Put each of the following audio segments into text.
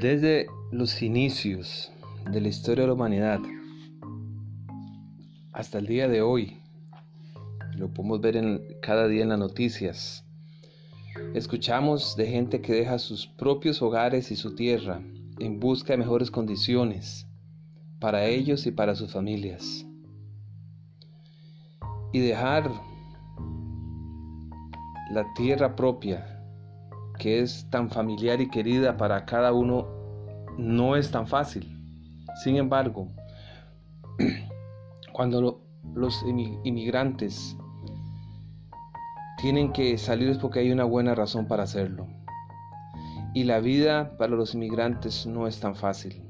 Desde los inicios de la historia de la humanidad hasta el día de hoy, lo podemos ver en, cada día en las noticias, escuchamos de gente que deja sus propios hogares y su tierra en busca de mejores condiciones para ellos y para sus familias. Y dejar la tierra propia que es tan familiar y querida para cada uno no es tan fácil. Sin embargo, cuando los inmigrantes tienen que salir es porque hay una buena razón para hacerlo. Y la vida para los inmigrantes no es tan fácil.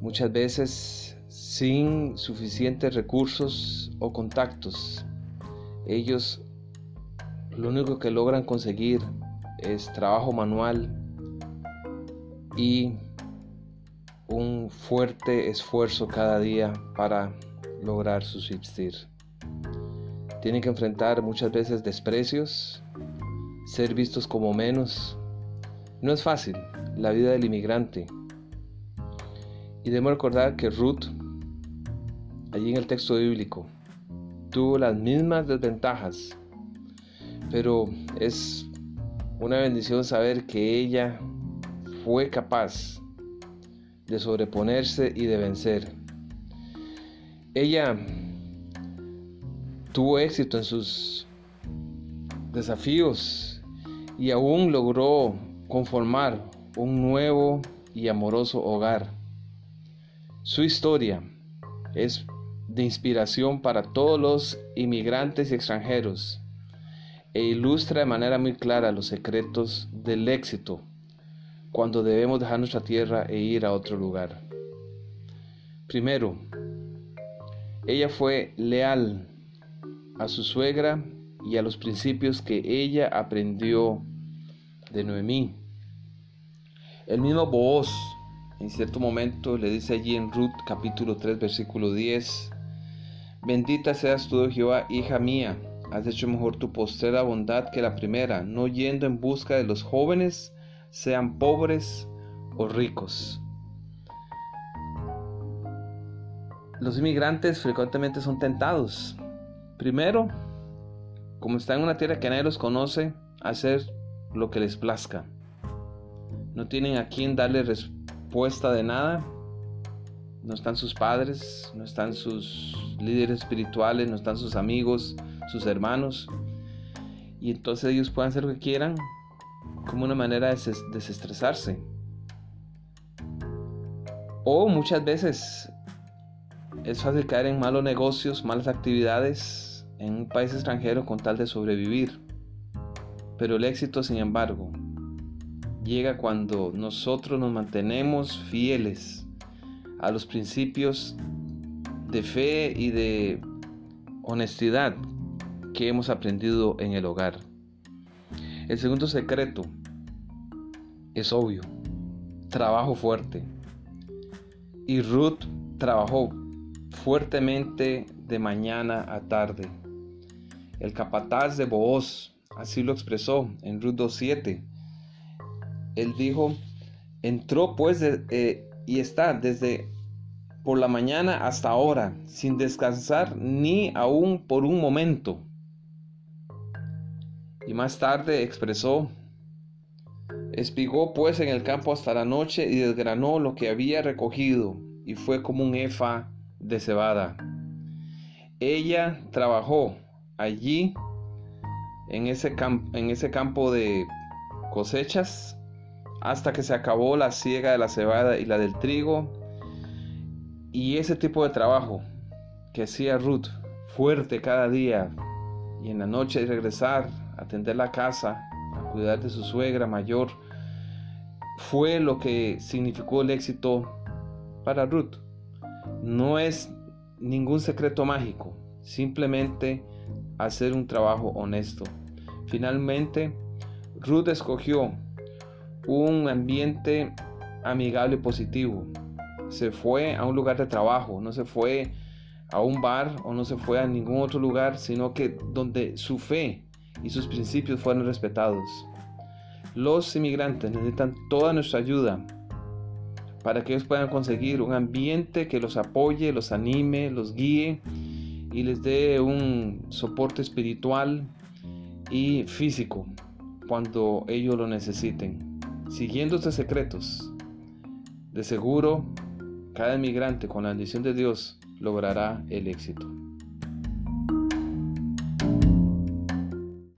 Muchas veces sin suficientes recursos o contactos, ellos lo único que logran conseguir es trabajo manual y un fuerte esfuerzo cada día para lograr subsistir. Tienen que enfrentar muchas veces desprecios, ser vistos como menos. No es fácil la vida del inmigrante. Y debemos recordar que Ruth, allí en el texto bíblico, tuvo las mismas desventajas pero es una bendición saber que ella fue capaz de sobreponerse y de vencer. Ella tuvo éxito en sus desafíos y aún logró conformar un nuevo y amoroso hogar. Su historia es de inspiración para todos los inmigrantes y extranjeros e ilustra de manera muy clara los secretos del éxito cuando debemos dejar nuestra tierra e ir a otro lugar. Primero, ella fue leal a su suegra y a los principios que ella aprendió de Noemí. El mismo Booz en cierto momento le dice allí en Ruth capítulo 3 versículo 10, Bendita seas tú, Jehová, hija mía, Has hecho mejor tu postrera bondad que la primera, no yendo en busca de los jóvenes, sean pobres o ricos. Los inmigrantes frecuentemente son tentados. Primero, como están en una tierra que nadie los conoce, hacer lo que les plazca. No tienen a quien darle respuesta de nada. No están sus padres, no están sus líderes espirituales, no están sus amigos, sus hermanos, y entonces ellos puedan hacer lo que quieran como una manera de desestresarse. O muchas veces es fácil caer en malos negocios, malas actividades en un país extranjero con tal de sobrevivir. Pero el éxito, sin embargo, llega cuando nosotros nos mantenemos fieles a los principios de fe y de honestidad que hemos aprendido en el hogar. El segundo secreto es obvio, trabajo fuerte. Y Ruth trabajó fuertemente de mañana a tarde. El capataz de Booz así lo expresó en Ruth 2.7. Él dijo, entró pues eh, y está desde por la mañana hasta ahora, sin descansar ni aún por un momento. Y más tarde expresó, espigó pues en el campo hasta la noche y desgranó lo que había recogido, y fue como un efa de cebada. Ella trabajó allí en ese, en ese campo de cosechas hasta que se acabó la siega de la cebada y la del trigo. Y ese tipo de trabajo que hacía Ruth, fuerte cada día, y en la noche regresar atender la casa, a cuidar de su suegra mayor, fue lo que significó el éxito para Ruth. No es ningún secreto mágico, simplemente hacer un trabajo honesto. Finalmente, Ruth escogió un ambiente amigable y positivo. Se fue a un lugar de trabajo, no se fue a un bar o no se fue a ningún otro lugar, sino que donde su fe y sus principios fueron respetados. Los inmigrantes necesitan toda nuestra ayuda para que ellos puedan conseguir un ambiente que los apoye, los anime, los guíe y les dé un soporte espiritual y físico cuando ellos lo necesiten. Siguiendo estos secretos, de seguro cada inmigrante con la bendición de Dios logrará el éxito.